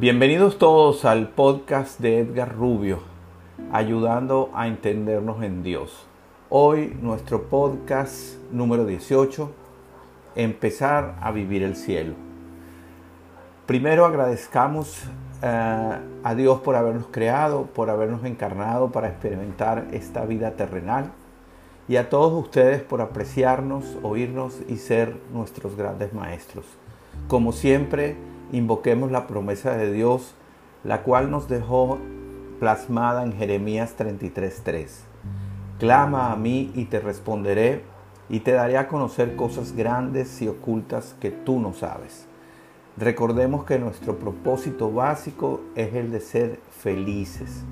Bienvenidos todos al podcast de Edgar Rubio, ayudando a entendernos en Dios. Hoy nuestro podcast número 18, empezar a vivir el cielo. Primero agradezcamos eh, a Dios por habernos creado, por habernos encarnado para experimentar esta vida terrenal y a todos ustedes por apreciarnos, oírnos y ser nuestros grandes maestros. Como siempre, invoquemos la promesa de Dios, la cual nos dejó plasmada en Jeremías 33:3. Clama a mí y te responderé y te daré a conocer cosas grandes y ocultas que tú no sabes. Recordemos que nuestro propósito básico es el de ser felices,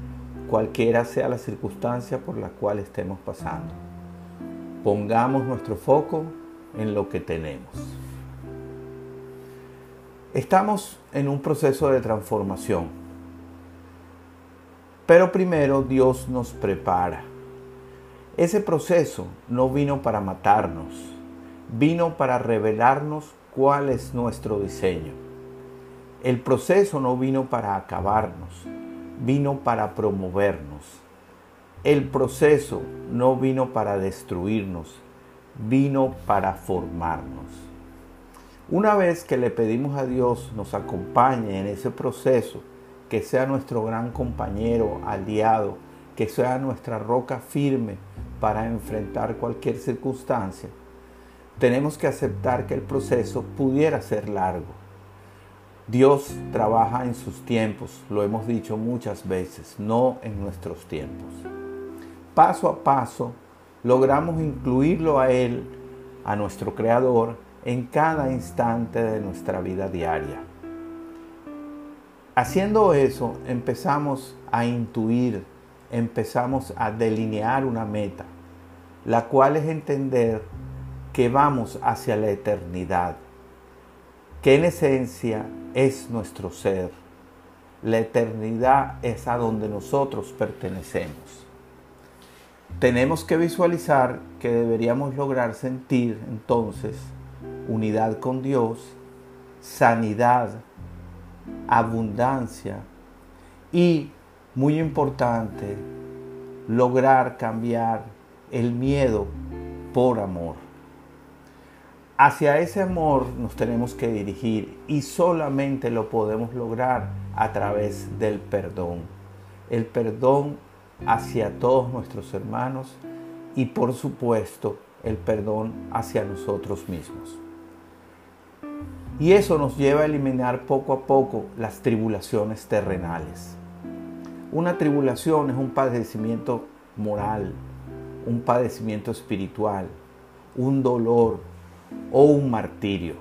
cualquiera sea la circunstancia por la cual estemos pasando. Pongamos nuestro foco en lo que tenemos. Estamos en un proceso de transformación, pero primero Dios nos prepara. Ese proceso no vino para matarnos, vino para revelarnos cuál es nuestro diseño. El proceso no vino para acabarnos, vino para promovernos. El proceso no vino para destruirnos, vino para formarnos. Una vez que le pedimos a Dios nos acompañe en ese proceso, que sea nuestro gran compañero, aliado, que sea nuestra roca firme para enfrentar cualquier circunstancia, tenemos que aceptar que el proceso pudiera ser largo. Dios trabaja en sus tiempos, lo hemos dicho muchas veces, no en nuestros tiempos. Paso a paso logramos incluirlo a Él, a nuestro Creador, en cada instante de nuestra vida diaria. Haciendo eso empezamos a intuir, empezamos a delinear una meta, la cual es entender que vamos hacia la eternidad, que en esencia es nuestro ser. La eternidad es a donde nosotros pertenecemos. Tenemos que visualizar que deberíamos lograr sentir entonces unidad con Dios, sanidad, abundancia y, muy importante, lograr cambiar el miedo por amor. Hacia ese amor nos tenemos que dirigir y solamente lo podemos lograr a través del perdón. El perdón hacia todos nuestros hermanos y por supuesto el perdón hacia nosotros mismos. Y eso nos lleva a eliminar poco a poco las tribulaciones terrenales. Una tribulación es un padecimiento moral, un padecimiento espiritual, un dolor, o un martirio.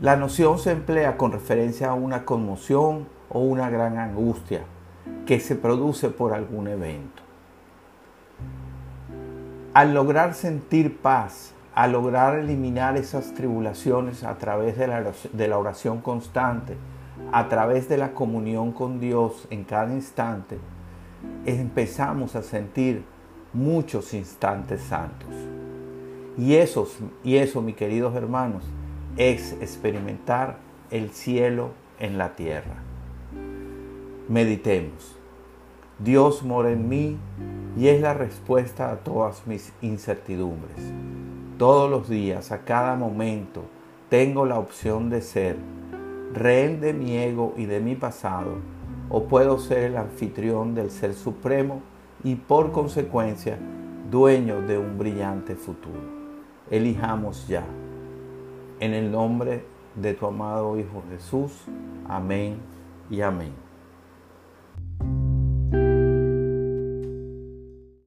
La noción se emplea con referencia a una conmoción o una gran angustia que se produce por algún evento. Al lograr sentir paz, al lograr eliminar esas tribulaciones a través de la, de la oración constante, a través de la comunión con Dios en cada instante, empezamos a sentir muchos instantes santos. Y, esos, y eso, mis queridos hermanos, es experimentar el cielo en la tierra. Meditemos. Dios mora en mí y es la respuesta a todas mis incertidumbres. Todos los días, a cada momento, tengo la opción de ser rehén de mi ego y de mi pasado, o puedo ser el anfitrión del Ser Supremo y por consecuencia dueño de un brillante futuro elijamos ya. En el nombre de tu amado Hijo Jesús. Amén y amén.